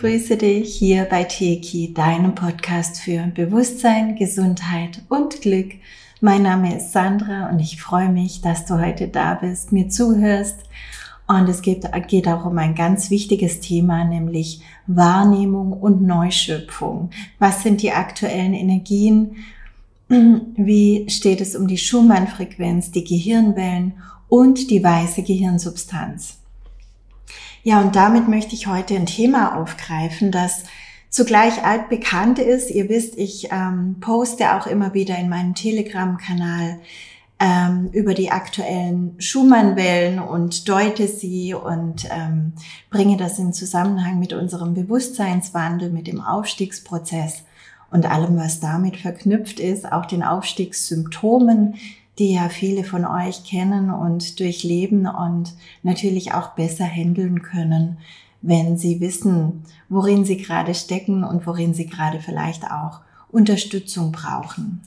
begrüße dich hier bei Teki, deinem Podcast für Bewusstsein, Gesundheit und Glück. Mein Name ist Sandra und ich freue mich, dass du heute da bist, mir zuhörst. Und es geht, geht auch um ein ganz wichtiges Thema, nämlich Wahrnehmung und Neuschöpfung. Was sind die aktuellen Energien? Wie steht es um die Schumann-Frequenz, die Gehirnwellen und die weiße Gehirnsubstanz? Ja, und damit möchte ich heute ein Thema aufgreifen, das zugleich altbekannt ist. Ihr wisst, ich ähm, poste auch immer wieder in meinem Telegram-Kanal ähm, über die aktuellen Schumann-Wellen und deute sie und ähm, bringe das in Zusammenhang mit unserem Bewusstseinswandel, mit dem Aufstiegsprozess und allem, was damit verknüpft ist, auch den Aufstiegssymptomen, die ja viele von euch kennen und durchleben und natürlich auch besser handeln können, wenn sie wissen, worin sie gerade stecken und worin sie gerade vielleicht auch Unterstützung brauchen.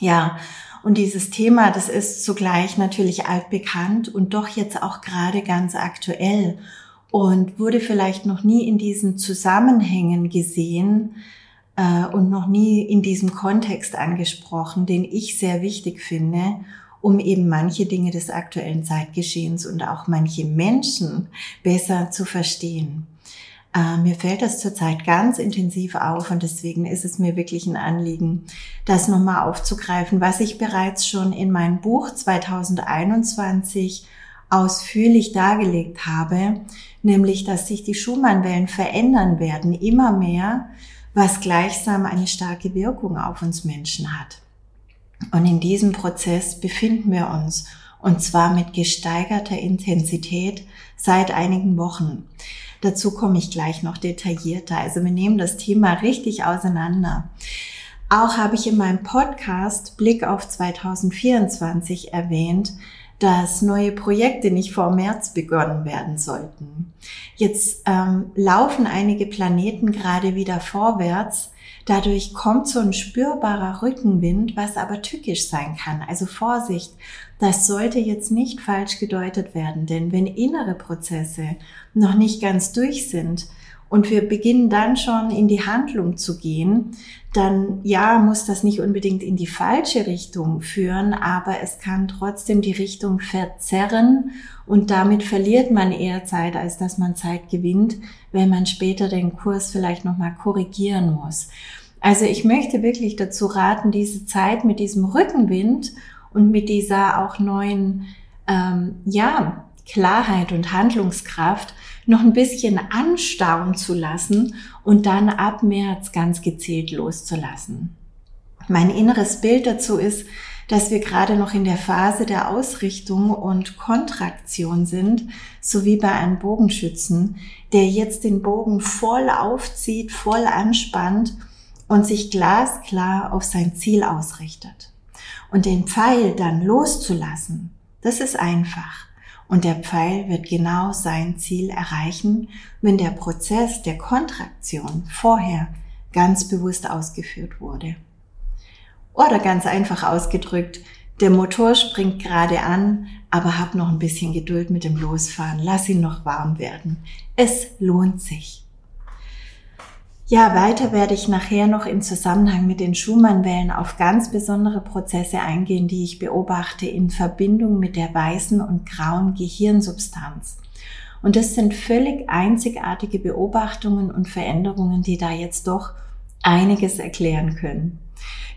Ja, und dieses Thema, das ist zugleich natürlich altbekannt und doch jetzt auch gerade ganz aktuell und wurde vielleicht noch nie in diesen Zusammenhängen gesehen, äh, und noch nie in diesem Kontext angesprochen, den ich sehr wichtig finde, um eben manche Dinge des aktuellen Zeitgeschehens und auch manche Menschen besser zu verstehen. Äh, mir fällt das zurzeit ganz intensiv auf und deswegen ist es mir wirklich ein Anliegen, das nochmal aufzugreifen, was ich bereits schon in meinem Buch 2021 ausführlich dargelegt habe, nämlich dass sich die Schumannwellen verändern werden, immer mehr was gleichsam eine starke Wirkung auf uns Menschen hat. Und in diesem Prozess befinden wir uns, und zwar mit gesteigerter Intensität seit einigen Wochen. Dazu komme ich gleich noch detaillierter. Also wir nehmen das Thema richtig auseinander. Auch habe ich in meinem Podcast Blick auf 2024 erwähnt, dass neue Projekte nicht vor März begonnen werden sollten. Jetzt ähm, laufen einige Planeten gerade wieder vorwärts. Dadurch kommt so ein spürbarer Rückenwind, was aber tückisch sein kann. Also Vorsicht, das sollte jetzt nicht falsch gedeutet werden, denn wenn innere Prozesse noch nicht ganz durch sind, und wir beginnen dann schon in die Handlung zu gehen, dann ja, muss das nicht unbedingt in die falsche Richtung führen, aber es kann trotzdem die Richtung verzerren und damit verliert man eher Zeit, als dass man Zeit gewinnt, wenn man später den Kurs vielleicht nochmal korrigieren muss. Also ich möchte wirklich dazu raten, diese Zeit mit diesem Rückenwind und mit dieser auch neuen, ähm, ja, Klarheit und Handlungskraft noch ein bisschen anstauen zu lassen und dann ab März ganz gezielt loszulassen. Mein inneres Bild dazu ist, dass wir gerade noch in der Phase der Ausrichtung und Kontraktion sind, so wie bei einem Bogenschützen, der jetzt den Bogen voll aufzieht, voll anspannt und sich glasklar auf sein Ziel ausrichtet. Und den Pfeil dann loszulassen, das ist einfach. Und der Pfeil wird genau sein Ziel erreichen, wenn der Prozess der Kontraktion vorher ganz bewusst ausgeführt wurde. Oder ganz einfach ausgedrückt, der Motor springt gerade an, aber hab noch ein bisschen Geduld mit dem Losfahren. Lass ihn noch warm werden. Es lohnt sich. Ja, weiter werde ich nachher noch im Zusammenhang mit den Schumann-Wellen auf ganz besondere Prozesse eingehen, die ich beobachte in Verbindung mit der weißen und grauen Gehirnsubstanz. Und das sind völlig einzigartige Beobachtungen und Veränderungen, die da jetzt doch einiges erklären können.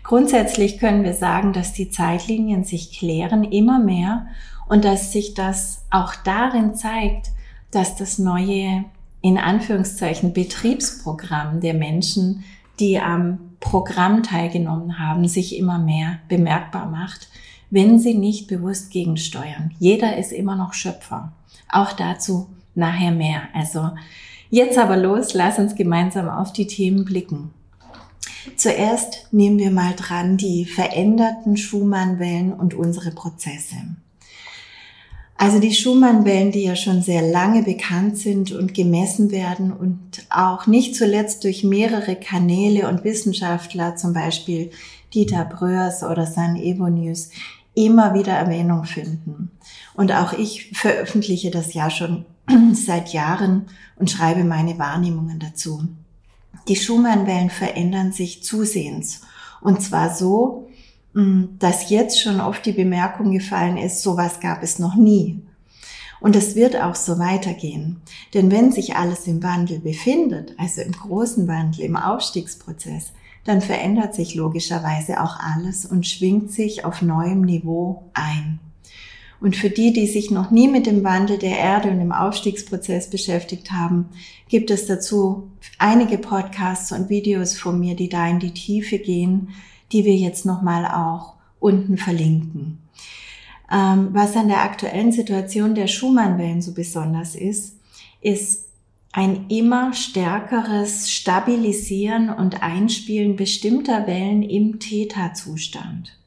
Grundsätzlich können wir sagen, dass die Zeitlinien sich klären immer mehr und dass sich das auch darin zeigt, dass das neue in Anführungszeichen Betriebsprogramm der Menschen, die am Programm teilgenommen haben, sich immer mehr bemerkbar macht, wenn sie nicht bewusst gegensteuern. Jeder ist immer noch Schöpfer. Auch dazu nachher mehr. Also jetzt aber los, lass uns gemeinsam auf die Themen blicken. Zuerst nehmen wir mal dran die veränderten Schumann-Wellen und unsere Prozesse. Also die Schumann-Wellen, die ja schon sehr lange bekannt sind und gemessen werden und auch nicht zuletzt durch mehrere Kanäle und Wissenschaftler, zum Beispiel Dieter Bröers oder San Evonius, immer wieder Erwähnung finden. Und auch ich veröffentliche das ja schon seit Jahren und schreibe meine Wahrnehmungen dazu. Die Schumann-Wellen verändern sich zusehends. Und zwar so, dass jetzt schon oft die Bemerkung gefallen ist, sowas gab es noch nie. Und es wird auch so weitergehen. Denn wenn sich alles im Wandel befindet, also im großen Wandel, im Aufstiegsprozess, dann verändert sich logischerweise auch alles und schwingt sich auf neuem Niveau ein. Und für die, die sich noch nie mit dem Wandel der Erde und dem Aufstiegsprozess beschäftigt haben, gibt es dazu einige Podcasts und Videos von mir, die da in die Tiefe gehen, die wir jetzt nochmal auch unten verlinken. Ähm, was an der aktuellen Situation der Schumann-Wellen so besonders ist, ist ein immer stärkeres Stabilisieren und Einspielen bestimmter Wellen im Theta-Zustand.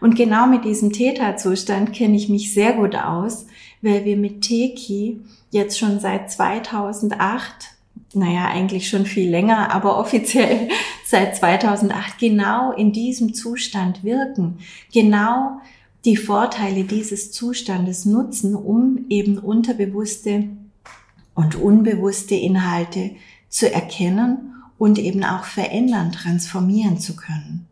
Und genau mit diesem Theta-Zustand kenne ich mich sehr gut aus, weil wir mit Teki jetzt schon seit 2008, naja, eigentlich schon viel länger, aber offiziell seit 2008 genau in diesem Zustand wirken. Genau die Vorteile dieses Zustandes nutzen, um eben unterbewusste und unbewusste Inhalte zu erkennen und eben auch verändern, transformieren zu können.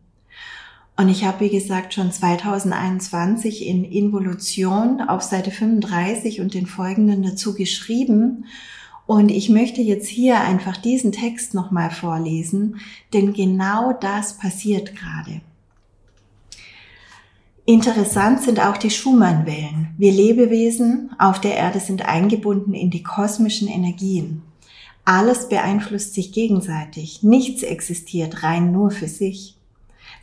Und ich habe, wie gesagt, schon 2021 in Involution auf Seite 35 und den folgenden dazu geschrieben. Und ich möchte jetzt hier einfach diesen Text nochmal vorlesen, denn genau das passiert gerade. Interessant sind auch die Schumann-Wellen. Wir Lebewesen auf der Erde sind eingebunden in die kosmischen Energien. Alles beeinflusst sich gegenseitig. Nichts existiert rein nur für sich.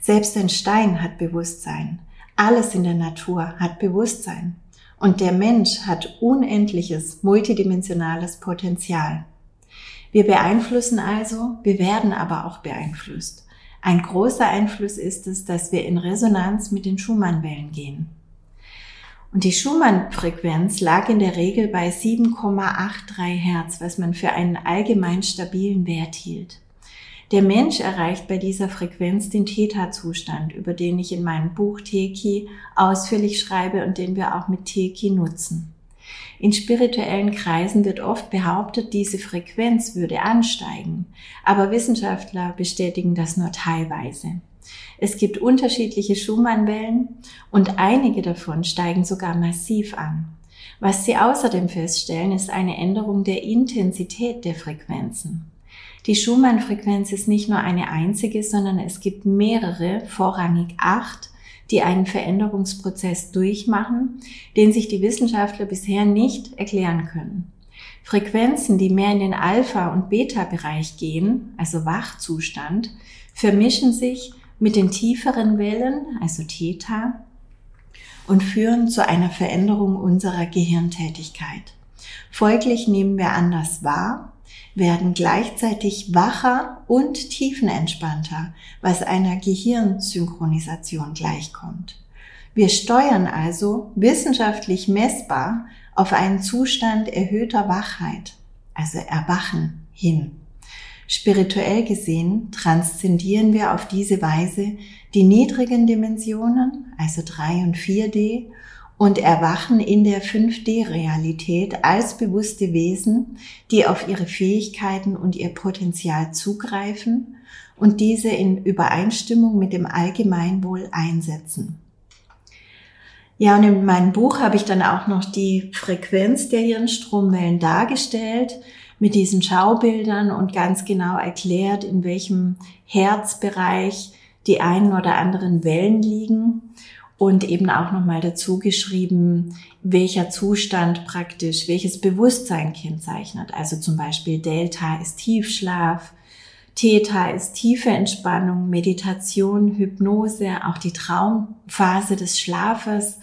Selbst ein Stein hat Bewusstsein. Alles in der Natur hat Bewusstsein. Und der Mensch hat unendliches, multidimensionales Potenzial. Wir beeinflussen also, wir werden aber auch beeinflusst. Ein großer Einfluss ist es, dass wir in Resonanz mit den Schumann-Wellen gehen. Und die Schumann-Frequenz lag in der Regel bei 7,83 Hertz, was man für einen allgemein stabilen Wert hielt. Der Mensch erreicht bei dieser Frequenz den Theta-Zustand, über den ich in meinem Buch Teki ausführlich schreibe und den wir auch mit Teki nutzen. In spirituellen Kreisen wird oft behauptet, diese Frequenz würde ansteigen, aber Wissenschaftler bestätigen das nur teilweise. Es gibt unterschiedliche Schumann-Wellen und einige davon steigen sogar massiv an. Was sie außerdem feststellen, ist eine Änderung der Intensität der Frequenzen. Die Schumann-Frequenz ist nicht nur eine einzige, sondern es gibt mehrere, vorrangig acht, die einen Veränderungsprozess durchmachen, den sich die Wissenschaftler bisher nicht erklären können. Frequenzen, die mehr in den Alpha- und Beta-Bereich gehen, also Wachzustand, vermischen sich mit den tieferen Wellen, also Theta, und führen zu einer Veränderung unserer Gehirntätigkeit. Folglich nehmen wir anders wahr werden gleichzeitig wacher und tiefenentspannter, was einer Gehirnsynchronisation gleichkommt. Wir steuern also wissenschaftlich messbar auf einen Zustand erhöhter Wachheit, also Erwachen hin. Spirituell gesehen transzendieren wir auf diese Weise die niedrigen Dimensionen, also 3 und 4D, und erwachen in der 5D-Realität als bewusste Wesen, die auf ihre Fähigkeiten und ihr Potenzial zugreifen und diese in Übereinstimmung mit dem Allgemeinwohl einsetzen. Ja, und in meinem Buch habe ich dann auch noch die Frequenz der Hirnstromwellen dargestellt mit diesen Schaubildern und ganz genau erklärt, in welchem Herzbereich die einen oder anderen Wellen liegen und eben auch nochmal dazu geschrieben, welcher Zustand praktisch, welches Bewusstsein kennzeichnet. Also zum Beispiel Delta ist Tiefschlaf, Theta ist tiefe Entspannung, Meditation, Hypnose, auch die Traumphase des Schlafes,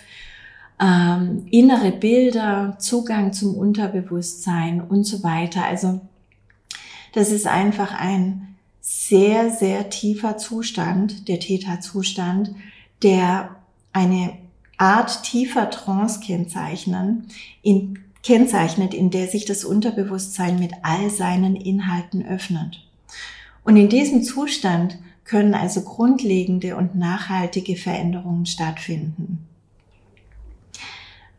ähm, innere Bilder, Zugang zum Unterbewusstsein und so weiter. Also das ist einfach ein sehr, sehr tiefer Zustand, der Theta-Zustand, der eine Art tiefer Trance kennzeichnen, in, kennzeichnet, in der sich das Unterbewusstsein mit all seinen Inhalten öffnet. Und in diesem Zustand können also grundlegende und nachhaltige Veränderungen stattfinden.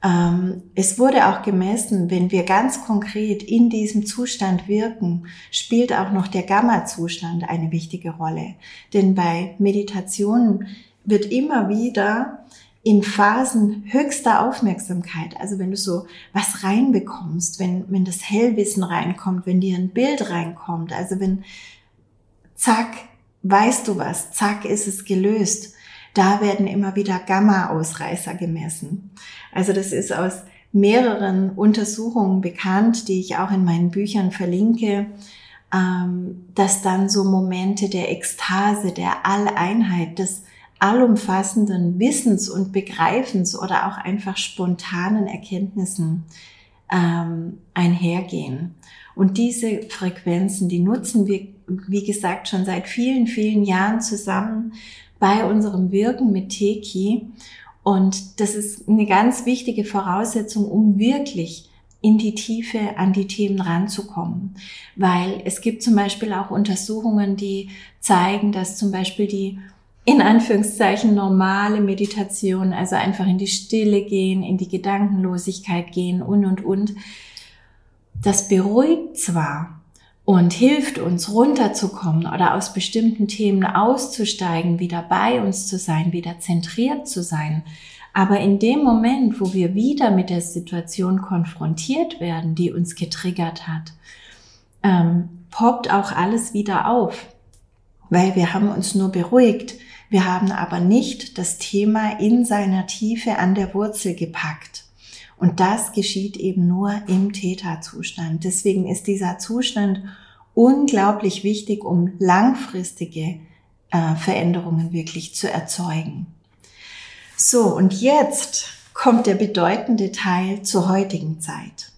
Ähm, es wurde auch gemessen, wenn wir ganz konkret in diesem Zustand wirken, spielt auch noch der Gamma-Zustand eine wichtige Rolle. Denn bei Meditationen wird immer wieder in Phasen höchster Aufmerksamkeit, also wenn du so was reinbekommst, wenn, wenn das Hellwissen reinkommt, wenn dir ein Bild reinkommt, also wenn zack, weißt du was, zack, ist es gelöst. Da werden immer wieder Gamma-Ausreißer gemessen. Also das ist aus mehreren Untersuchungen bekannt, die ich auch in meinen Büchern verlinke, ähm, dass dann so Momente der Ekstase, der Alleinheit, des allumfassenden Wissens und Begreifens oder auch einfach spontanen Erkenntnissen ähm, einhergehen. Und diese Frequenzen, die nutzen wir, wie gesagt, schon seit vielen, vielen Jahren zusammen bei unserem Wirken mit Teki. Und das ist eine ganz wichtige Voraussetzung, um wirklich in die Tiefe an die Themen ranzukommen. Weil es gibt zum Beispiel auch Untersuchungen, die zeigen, dass zum Beispiel die in Anführungszeichen normale Meditation, also einfach in die Stille gehen, in die Gedankenlosigkeit gehen und, und, und. Das beruhigt zwar und hilft uns runterzukommen oder aus bestimmten Themen auszusteigen, wieder bei uns zu sein, wieder zentriert zu sein. Aber in dem Moment, wo wir wieder mit der Situation konfrontiert werden, die uns getriggert hat, ähm, poppt auch alles wieder auf, weil wir haben uns nur beruhigt wir haben aber nicht das Thema in seiner Tiefe an der Wurzel gepackt. Und das geschieht eben nur im Theta-Zustand. Deswegen ist dieser Zustand unglaublich wichtig, um langfristige äh, Veränderungen wirklich zu erzeugen. So, und jetzt kommt der bedeutende Teil zur heutigen Zeit.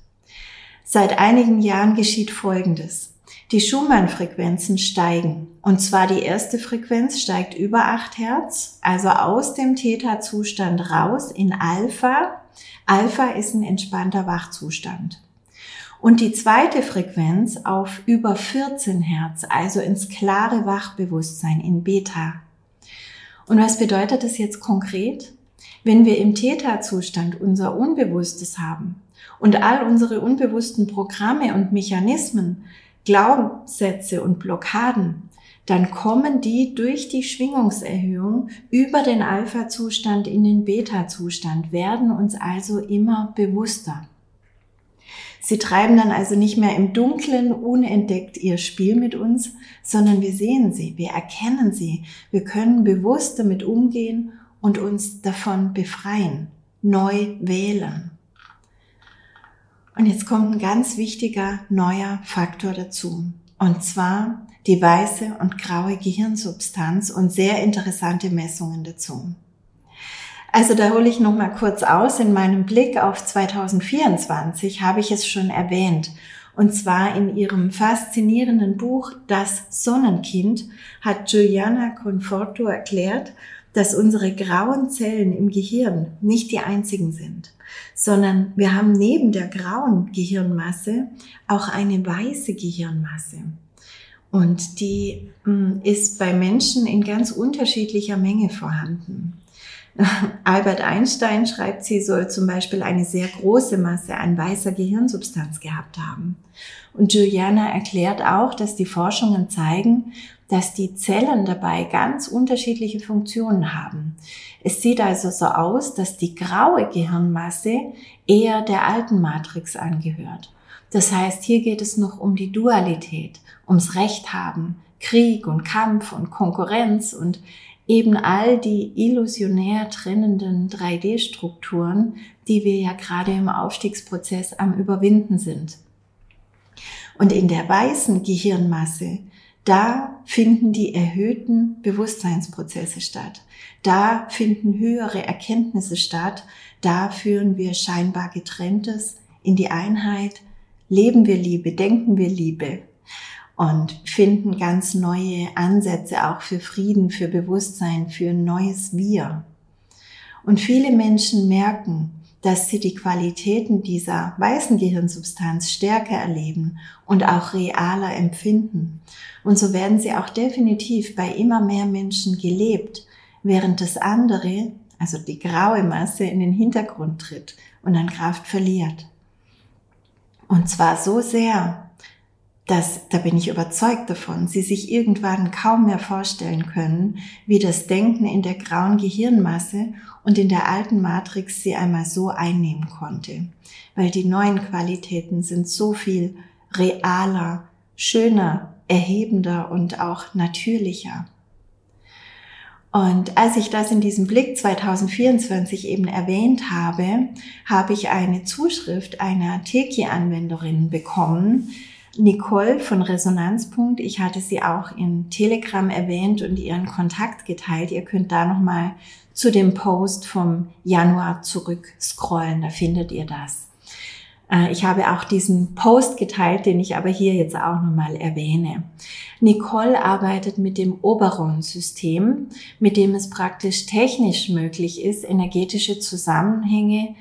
Seit einigen Jahren geschieht Folgendes. Die Schumann-Frequenzen steigen. Und zwar die erste Frequenz steigt über 8 Hertz, also aus dem Theta-Zustand raus in Alpha. Alpha ist ein entspannter Wachzustand. Und die zweite Frequenz auf über 14 Hertz, also ins klare Wachbewusstsein in Beta. Und was bedeutet das jetzt konkret? Wenn wir im Theta-Zustand unser Unbewusstes haben und all unsere unbewussten Programme und Mechanismen Glaubenssätze und Blockaden, dann kommen die durch die Schwingungserhöhung über den Alpha-Zustand in den Beta-Zustand, werden uns also immer bewusster. Sie treiben dann also nicht mehr im Dunkeln unentdeckt ihr Spiel mit uns, sondern wir sehen sie, wir erkennen sie, wir können bewusst damit umgehen und uns davon befreien, neu wählen. Und jetzt kommt ein ganz wichtiger neuer Faktor dazu. Und zwar die weiße und graue Gehirnsubstanz und sehr interessante Messungen dazu. Also da hole ich noch mal kurz aus. In meinem Blick auf 2024 habe ich es schon erwähnt. Und zwar in ihrem faszinierenden Buch Das Sonnenkind hat Juliana Conforto erklärt, dass unsere grauen Zellen im Gehirn nicht die einzigen sind sondern wir haben neben der grauen Gehirnmasse auch eine weiße Gehirnmasse. Und die hm, ist bei Menschen in ganz unterschiedlicher Menge vorhanden. Albert Einstein schreibt, sie soll zum Beispiel eine sehr große Masse an weißer Gehirnsubstanz gehabt haben. Und Juliana erklärt auch, dass die Forschungen zeigen, dass die Zellen dabei ganz unterschiedliche Funktionen haben. Es sieht also so aus, dass die graue Gehirnmasse eher der alten Matrix angehört. Das heißt, hier geht es noch um die Dualität, ums Recht haben, Krieg und Kampf und Konkurrenz und eben all die illusionär trennenden 3D-Strukturen, die wir ja gerade im Aufstiegsprozess am Überwinden sind. Und in der weißen Gehirnmasse da finden die erhöhten Bewusstseinsprozesse statt. Da finden höhere Erkenntnisse statt. Da führen wir scheinbar getrenntes in die Einheit. Leben wir Liebe, denken wir Liebe und finden ganz neue Ansätze auch für Frieden, für Bewusstsein, für ein neues Wir. Und viele Menschen merken, dass sie die Qualitäten dieser weißen Gehirnsubstanz stärker erleben und auch realer empfinden. Und so werden sie auch definitiv bei immer mehr Menschen gelebt, während das andere, also die graue Masse, in den Hintergrund tritt und an Kraft verliert. Und zwar so sehr, dass, da bin ich überzeugt davon, sie sich irgendwann kaum mehr vorstellen können, wie das Denken in der grauen Gehirnmasse und in der alten Matrix sie einmal so einnehmen konnte. Weil die neuen Qualitäten sind so viel realer, schöner, erhebender und auch natürlicher. Und als ich das in diesem Blick 2024 eben erwähnt habe, habe ich eine Zuschrift einer Teki-Anwenderin bekommen, Nicole von Resonanzpunkt. Ich hatte sie auch in Telegram erwähnt und ihren Kontakt geteilt. Ihr könnt da nochmal zu dem Post vom Januar zurück scrollen. Da findet ihr das. Äh, ich habe auch diesen Post geteilt, den ich aber hier jetzt auch nochmal erwähne. Nicole arbeitet mit dem Oberon-System, mit dem es praktisch technisch möglich ist, energetische Zusammenhänge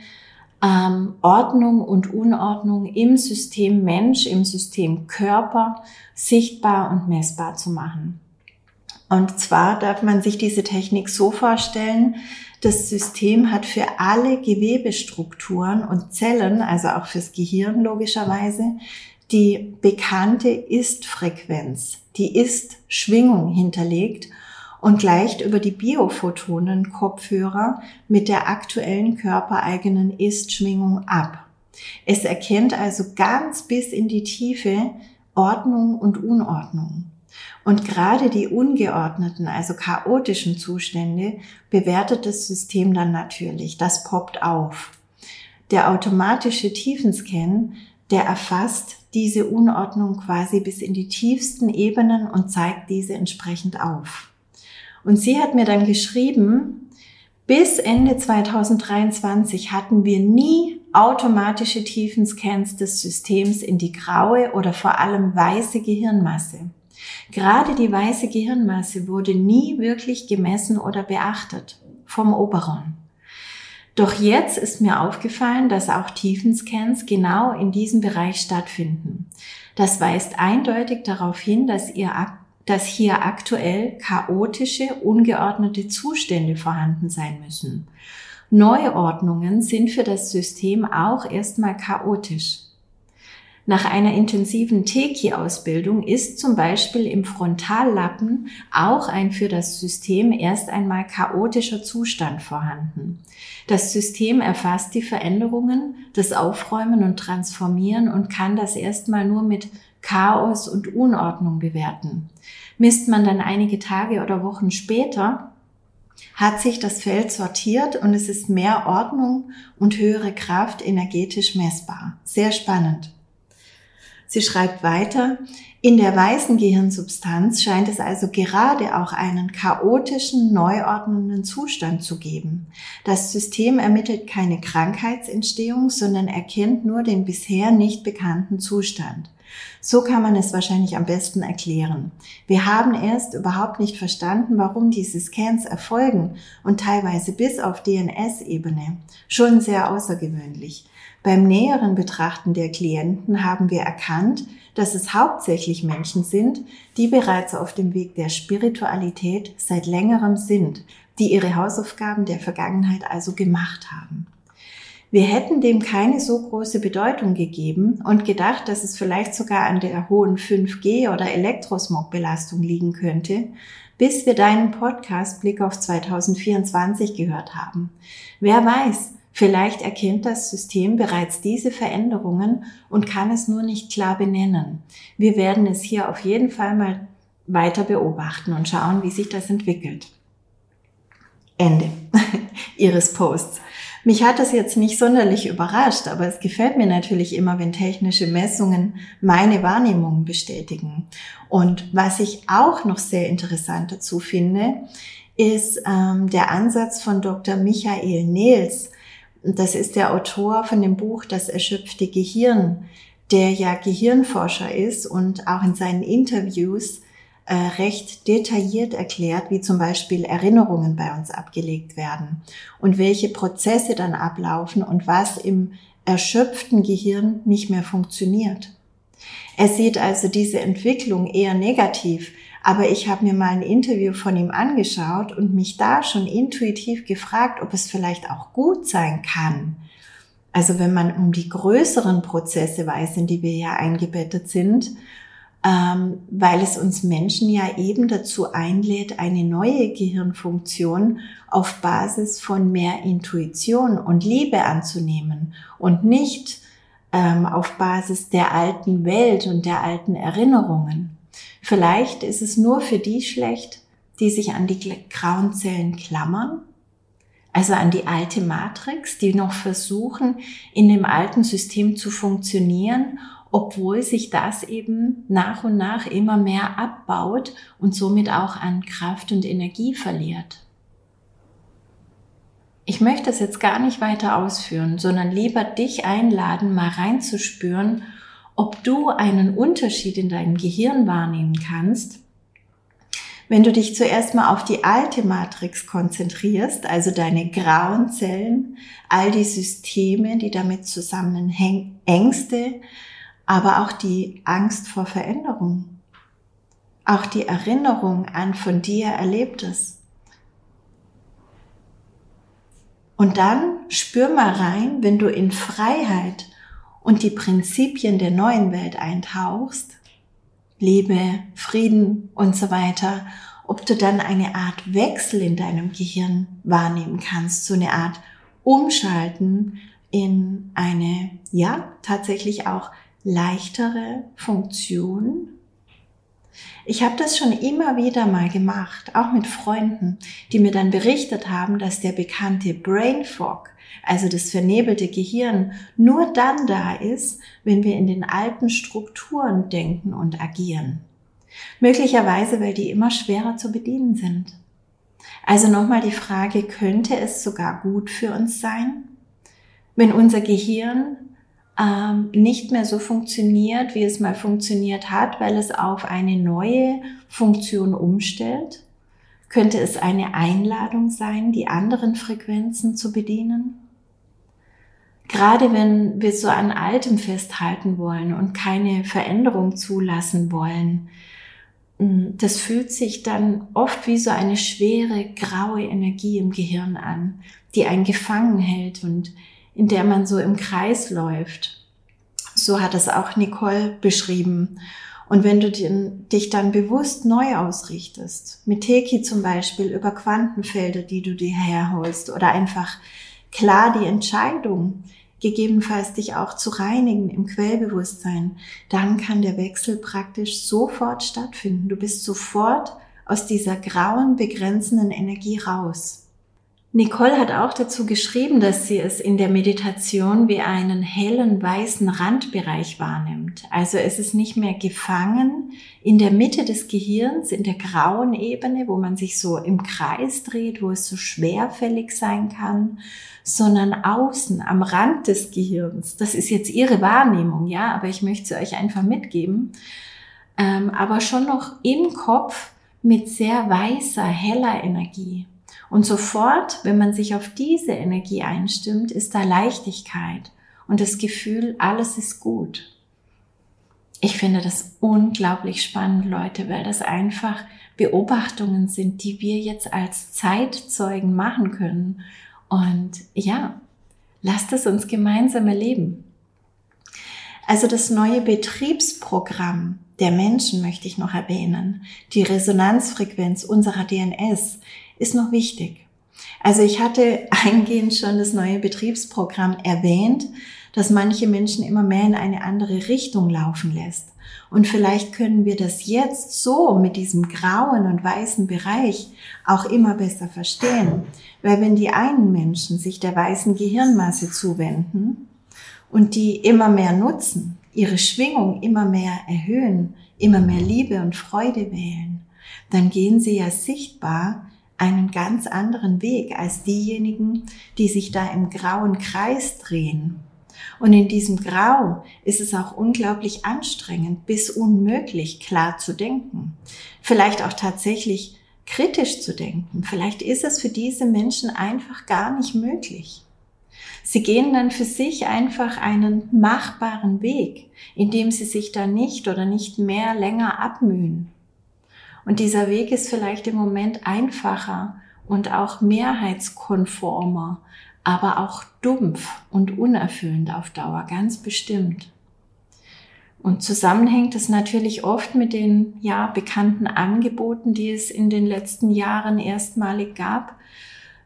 ähm, Ordnung und Unordnung im System Mensch, im System Körper sichtbar und messbar zu machen. Und zwar darf man sich diese Technik so vorstellen, das System hat für alle Gewebestrukturen und Zellen, also auch fürs Gehirn logischerweise, die bekannte Ist-Frequenz, die Ist-Schwingung hinterlegt und gleicht über die Biophotonen Kopfhörer mit der aktuellen körpereigenen Ist-Schwingung ab. Es erkennt also ganz bis in die Tiefe Ordnung und Unordnung. Und gerade die ungeordneten, also chaotischen Zustände bewertet das System dann natürlich. Das poppt auf. Der automatische Tiefenscan, der erfasst diese Unordnung quasi bis in die tiefsten Ebenen und zeigt diese entsprechend auf. Und sie hat mir dann geschrieben, bis Ende 2023 hatten wir nie automatische Tiefenscans des Systems in die graue oder vor allem weiße Gehirnmasse. Gerade die weiße Gehirnmasse wurde nie wirklich gemessen oder beachtet vom Oberon. Doch jetzt ist mir aufgefallen, dass auch Tiefenscans genau in diesem Bereich stattfinden. Das weist eindeutig darauf hin, dass ihr dass hier aktuell chaotische, ungeordnete Zustände vorhanden sein müssen. Neuordnungen sind für das System auch erstmal chaotisch. Nach einer intensiven Teki-Ausbildung ist zum Beispiel im Frontallappen auch ein für das System erst einmal chaotischer Zustand vorhanden. Das System erfasst die Veränderungen, das Aufräumen und Transformieren und kann das erstmal nur mit Chaos und Unordnung bewerten. Misst man dann einige Tage oder Wochen später, hat sich das Feld sortiert und es ist mehr Ordnung und höhere Kraft energetisch messbar. Sehr spannend. Sie schreibt weiter, in der weißen Gehirnsubstanz scheint es also gerade auch einen chaotischen, neuordnenden Zustand zu geben. Das System ermittelt keine Krankheitsentstehung, sondern erkennt nur den bisher nicht bekannten Zustand. So kann man es wahrscheinlich am besten erklären. Wir haben erst überhaupt nicht verstanden, warum diese Scans erfolgen und teilweise bis auf DNS-Ebene. Schon sehr außergewöhnlich. Beim näheren Betrachten der Klienten haben wir erkannt, dass es hauptsächlich Menschen sind, die bereits auf dem Weg der Spiritualität seit längerem sind, die ihre Hausaufgaben der Vergangenheit also gemacht haben. Wir hätten dem keine so große Bedeutung gegeben und gedacht, dass es vielleicht sogar an der hohen 5G oder Elektrosmogbelastung liegen könnte, bis wir deinen Podcast Blick auf 2024 gehört haben. Wer weiß, vielleicht erkennt das System bereits diese Veränderungen und kann es nur nicht klar benennen. Wir werden es hier auf jeden Fall mal weiter beobachten und schauen, wie sich das entwickelt. Ende ihres Posts. Mich hat das jetzt nicht sonderlich überrascht, aber es gefällt mir natürlich immer, wenn technische Messungen meine Wahrnehmungen bestätigen. Und was ich auch noch sehr interessant dazu finde, ist ähm, der Ansatz von Dr. Michael Nils. Das ist der Autor von dem Buch Das erschöpfte Gehirn, der ja Gehirnforscher ist und auch in seinen Interviews äh, recht detailliert erklärt, wie zum Beispiel Erinnerungen bei uns abgelegt werden und welche Prozesse dann ablaufen und was im erschöpften Gehirn nicht mehr funktioniert. Er sieht also diese Entwicklung eher negativ, Aber ich habe mir mal ein Interview von ihm angeschaut und mich da schon intuitiv gefragt, ob es vielleicht auch gut sein kann. Also wenn man um die größeren Prozesse weiß, in die wir ja eingebettet sind, ähm, weil es uns Menschen ja eben dazu einlädt, eine neue Gehirnfunktion auf Basis von mehr Intuition und Liebe anzunehmen und nicht ähm, auf Basis der alten Welt und der alten Erinnerungen. Vielleicht ist es nur für die schlecht, die sich an die grauen Zellen klammern, also an die alte Matrix, die noch versuchen, in dem alten System zu funktionieren, obwohl sich das eben nach und nach immer mehr abbaut und somit auch an Kraft und Energie verliert. Ich möchte es jetzt gar nicht weiter ausführen, sondern lieber dich einladen, mal reinzuspüren, ob du einen Unterschied in deinem Gehirn wahrnehmen kannst, wenn du dich zuerst mal auf die alte Matrix konzentrierst, also deine grauen Zellen, all die Systeme, die damit zusammenhängen, Ängste, aber auch die Angst vor Veränderung, auch die Erinnerung an von dir Erlebtes. Und dann spür mal rein, wenn du in Freiheit und die Prinzipien der neuen Welt eintauchst, Liebe, Frieden und so weiter, ob du dann eine Art Wechsel in deinem Gehirn wahrnehmen kannst, so eine Art Umschalten in eine, ja, tatsächlich auch leichtere Funktion ich habe das schon immer wieder mal gemacht, auch mit Freunden, die mir dann berichtet haben, dass der bekannte Brain Fog, also das vernebelte Gehirn, nur dann da ist, wenn wir in den alten Strukturen denken und agieren. Möglicherweise, weil die immer schwerer zu bedienen sind. Also nochmal die Frage, könnte es sogar gut für uns sein, wenn unser Gehirn ähm, nicht mehr so funktioniert, wie es mal funktioniert hat, weil es auf eine neue Funktion umstellt? Könnte es eine Einladung sein, die anderen Frequenzen zu bedienen? Gerade wenn wir so an Altem festhalten wollen und keine Veränderung zulassen wollen, mm, das fühlt sich dann oft wie so eine schwere graue Energie im Gehirn an, die einen gefangen hält und in der man so im Kreis läuft. So hat es auch Nicole beschrieben. Und wenn du dich dann bewusst neu ausrichtest, mit Teki zum Beispiel über Quantenfelder, die du dir herholst, oder einfach klar die Entscheidung, gegebenenfalls dich auch zu reinigen im Quellbewusstsein, dann kann der Wechsel praktisch sofort stattfinden. Du bist sofort aus dieser grauen, begrenzenden Energie raus. Nicole hat auch dazu geschrieben, dass sie es in der Meditation wie einen hellen weißen Randbereich wahrnimmt. Also es ist nicht mehr gefangen in der Mitte des Gehirns, in der grauen Ebene, wo man sich so im Kreis dreht, wo es so schwerfällig sein kann, sondern außen am Rand des Gehirns. Das ist jetzt ihre Wahrnehmung, ja, aber ich möchte sie euch einfach mitgeben. Ähm, aber schon noch im Kopf mit sehr weißer, heller Energie. Und sofort, wenn man sich auf diese Energie einstimmt, ist da Leichtigkeit und das Gefühl, alles ist gut. Ich finde das unglaublich spannend, Leute, weil das einfach Beobachtungen sind, die wir jetzt als Zeitzeugen machen können. Und ja, lasst es uns gemeinsam erleben. Also das neue Betriebsprogramm der Menschen möchte ich noch erwähnen. Die Resonanzfrequenz unserer DNS ist noch wichtig. Also ich hatte eingehend schon das neue Betriebsprogramm erwähnt, das manche Menschen immer mehr in eine andere Richtung laufen lässt. Und vielleicht können wir das jetzt so mit diesem grauen und weißen Bereich auch immer besser verstehen. Weil wenn die einen Menschen sich der weißen Gehirnmasse zuwenden und die immer mehr nutzen, ihre Schwingung immer mehr erhöhen, immer mehr Liebe und Freude wählen, dann gehen sie ja sichtbar einen ganz anderen Weg als diejenigen, die sich da im grauen Kreis drehen. Und in diesem Grau ist es auch unglaublich anstrengend bis unmöglich klar zu denken. Vielleicht auch tatsächlich kritisch zu denken. Vielleicht ist es für diese Menschen einfach gar nicht möglich. Sie gehen dann für sich einfach einen machbaren Weg, indem sie sich da nicht oder nicht mehr länger abmühen. Und dieser Weg ist vielleicht im Moment einfacher und auch mehrheitskonformer, aber auch dumpf und unerfüllend auf Dauer, ganz bestimmt. Und zusammenhängt es natürlich oft mit den ja bekannten Angeboten, die es in den letzten Jahren erstmalig gab,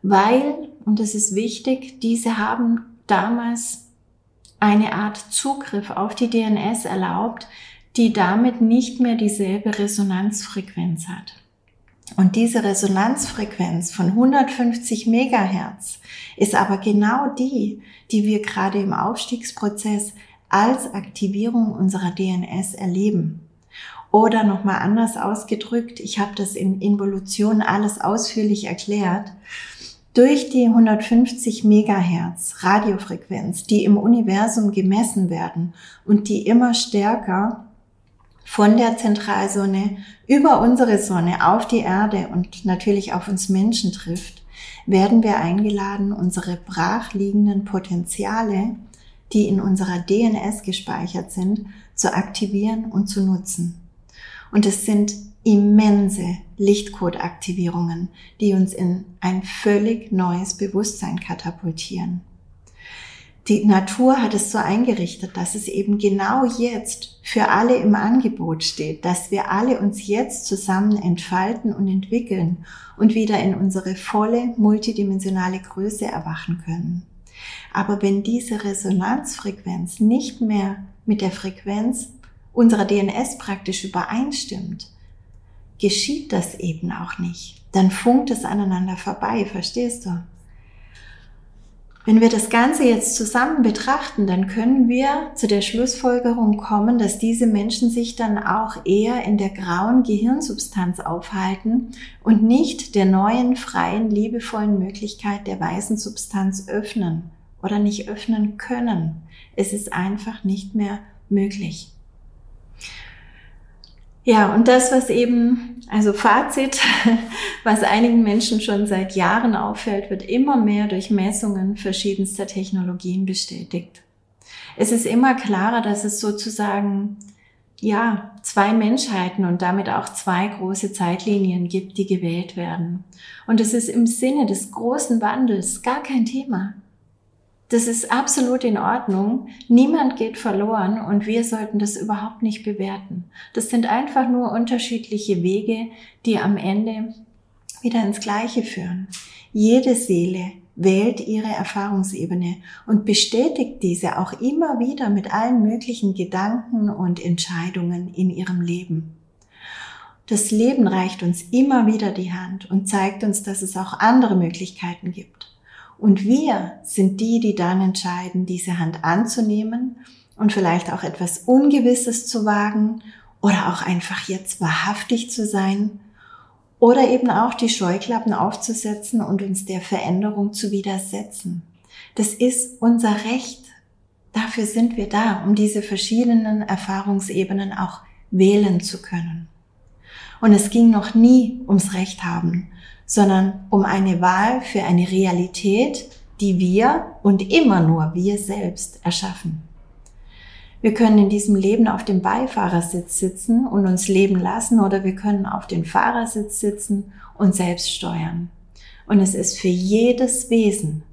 weil, und das ist wichtig, diese haben damals eine Art Zugriff auf die DNS erlaubt, die damit nicht mehr dieselbe Resonanzfrequenz hat. Und diese Resonanzfrequenz von 150 Megahertz ist aber genau die, die wir gerade im Aufstiegsprozess als Aktivierung unserer DNS erleben. Oder nochmal anders ausgedrückt, ich habe das in Involution alles ausführlich erklärt. Durch die 150 Megahertz Radiofrequenz, die im Universum gemessen werden und die immer stärker von der Zentralsonne über unsere Sonne auf die Erde und natürlich auf uns Menschen trifft, werden wir eingeladen, unsere brachliegenden Potenziale, die in unserer DNS gespeichert sind, zu aktivieren und zu nutzen. Und es sind immense Lichtcode-Aktivierungen, die uns in ein völlig neues Bewusstsein katapultieren. Die Natur hat es so eingerichtet, dass es eben genau jetzt für alle im Angebot steht, dass wir alle uns jetzt zusammen entfalten und entwickeln und wieder in unsere volle multidimensionale Größe erwachen können. Aber wenn diese Resonanzfrequenz nicht mehr mit der Frequenz unserer DNS praktisch übereinstimmt, geschieht das eben auch nicht. Dann funkt es aneinander vorbei, verstehst du? Wenn wir das Ganze jetzt zusammen betrachten, dann können wir zu der Schlussfolgerung kommen, dass diese Menschen sich dann auch eher in der grauen Gehirnsubstanz aufhalten und nicht der neuen, freien, liebevollen Möglichkeit der weißen Substanz öffnen oder nicht öffnen können. Es ist einfach nicht mehr möglich. Ja, und das, was eben, also Fazit, was einigen Menschen schon seit Jahren auffällt, wird immer mehr durch Messungen verschiedenster Technologien bestätigt. Es ist immer klarer, dass es sozusagen, ja, zwei Menschheiten und damit auch zwei große Zeitlinien gibt, die gewählt werden. Und es ist im Sinne des großen Wandels gar kein Thema. Das ist absolut in Ordnung. Niemand geht verloren und wir sollten das überhaupt nicht bewerten. Das sind einfach nur unterschiedliche Wege, die am Ende wieder ins Gleiche führen. Jede Seele wählt ihre Erfahrungsebene und bestätigt diese auch immer wieder mit allen möglichen Gedanken und Entscheidungen in ihrem Leben. Das Leben reicht uns immer wieder die Hand und zeigt uns, dass es auch andere Möglichkeiten gibt. Und wir sind die, die dann entscheiden, diese Hand anzunehmen und vielleicht auch etwas Ungewisses zu wagen oder auch einfach jetzt wahrhaftig zu sein oder eben auch die Scheuklappen aufzusetzen und uns der Veränderung zu widersetzen. Das ist unser Recht. Dafür sind wir da, um diese verschiedenen Erfahrungsebenen auch wählen zu können. Und es ging noch nie ums Recht haben, sondern um eine Wahl für eine Realität, die wir und immer nur wir selbst erschaffen. Wir können in diesem Leben auf dem Beifahrersitz sitzen und uns leben lassen oder wir können auf dem Fahrersitz sitzen und selbst steuern. Und es ist für jedes Wesen,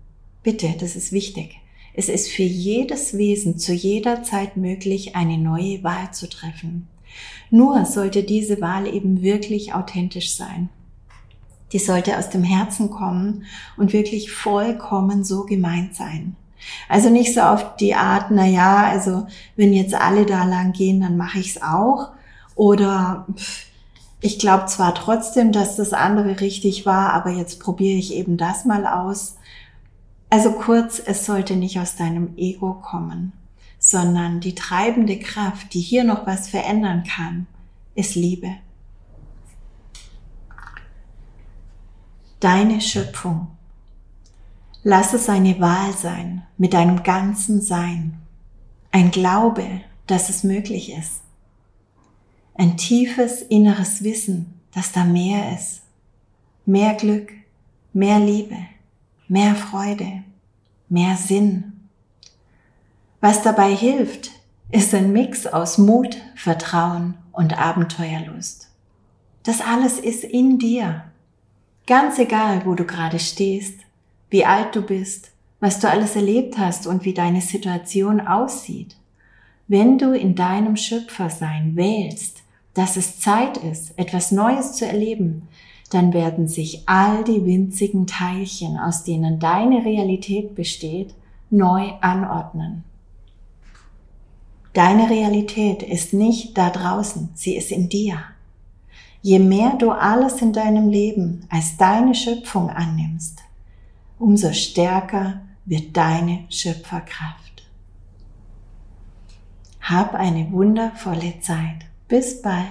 bitte, das ist wichtig, es ist für jedes Wesen zu jeder Zeit möglich, eine neue Wahl zu treffen. Nur sollte diese Wahl eben wirklich authentisch sein die sollte aus dem Herzen kommen und wirklich vollkommen so gemeint sein. Also nicht so auf die Art, na ja, also wenn jetzt alle da lang gehen, dann mache ich es auch. Oder ich glaube zwar trotzdem, dass das andere richtig war, aber jetzt probiere ich eben das mal aus. Also kurz, es sollte nicht aus deinem Ego kommen, sondern die treibende Kraft, die hier noch was verändern kann, ist Liebe. Deine Schöpfung. Lass es eine Wahl sein mit deinem ganzen Sein. Ein Glaube, dass es möglich ist. Ein tiefes inneres Wissen, dass da mehr ist. Mehr Glück, mehr Liebe, mehr Freude, mehr Sinn. Was dabei hilft, ist ein Mix aus Mut, Vertrauen und Abenteuerlust. Das alles ist in dir. Ganz egal, wo du gerade stehst, wie alt du bist, was du alles erlebt hast und wie deine Situation aussieht. Wenn du in deinem Schöpfersein wählst, dass es Zeit ist, etwas Neues zu erleben, dann werden sich all die winzigen Teilchen, aus denen deine Realität besteht, neu anordnen. Deine Realität ist nicht da draußen, sie ist in dir. Je mehr du alles in deinem Leben als deine Schöpfung annimmst, umso stärker wird deine Schöpferkraft. Hab eine wundervolle Zeit. Bis bald.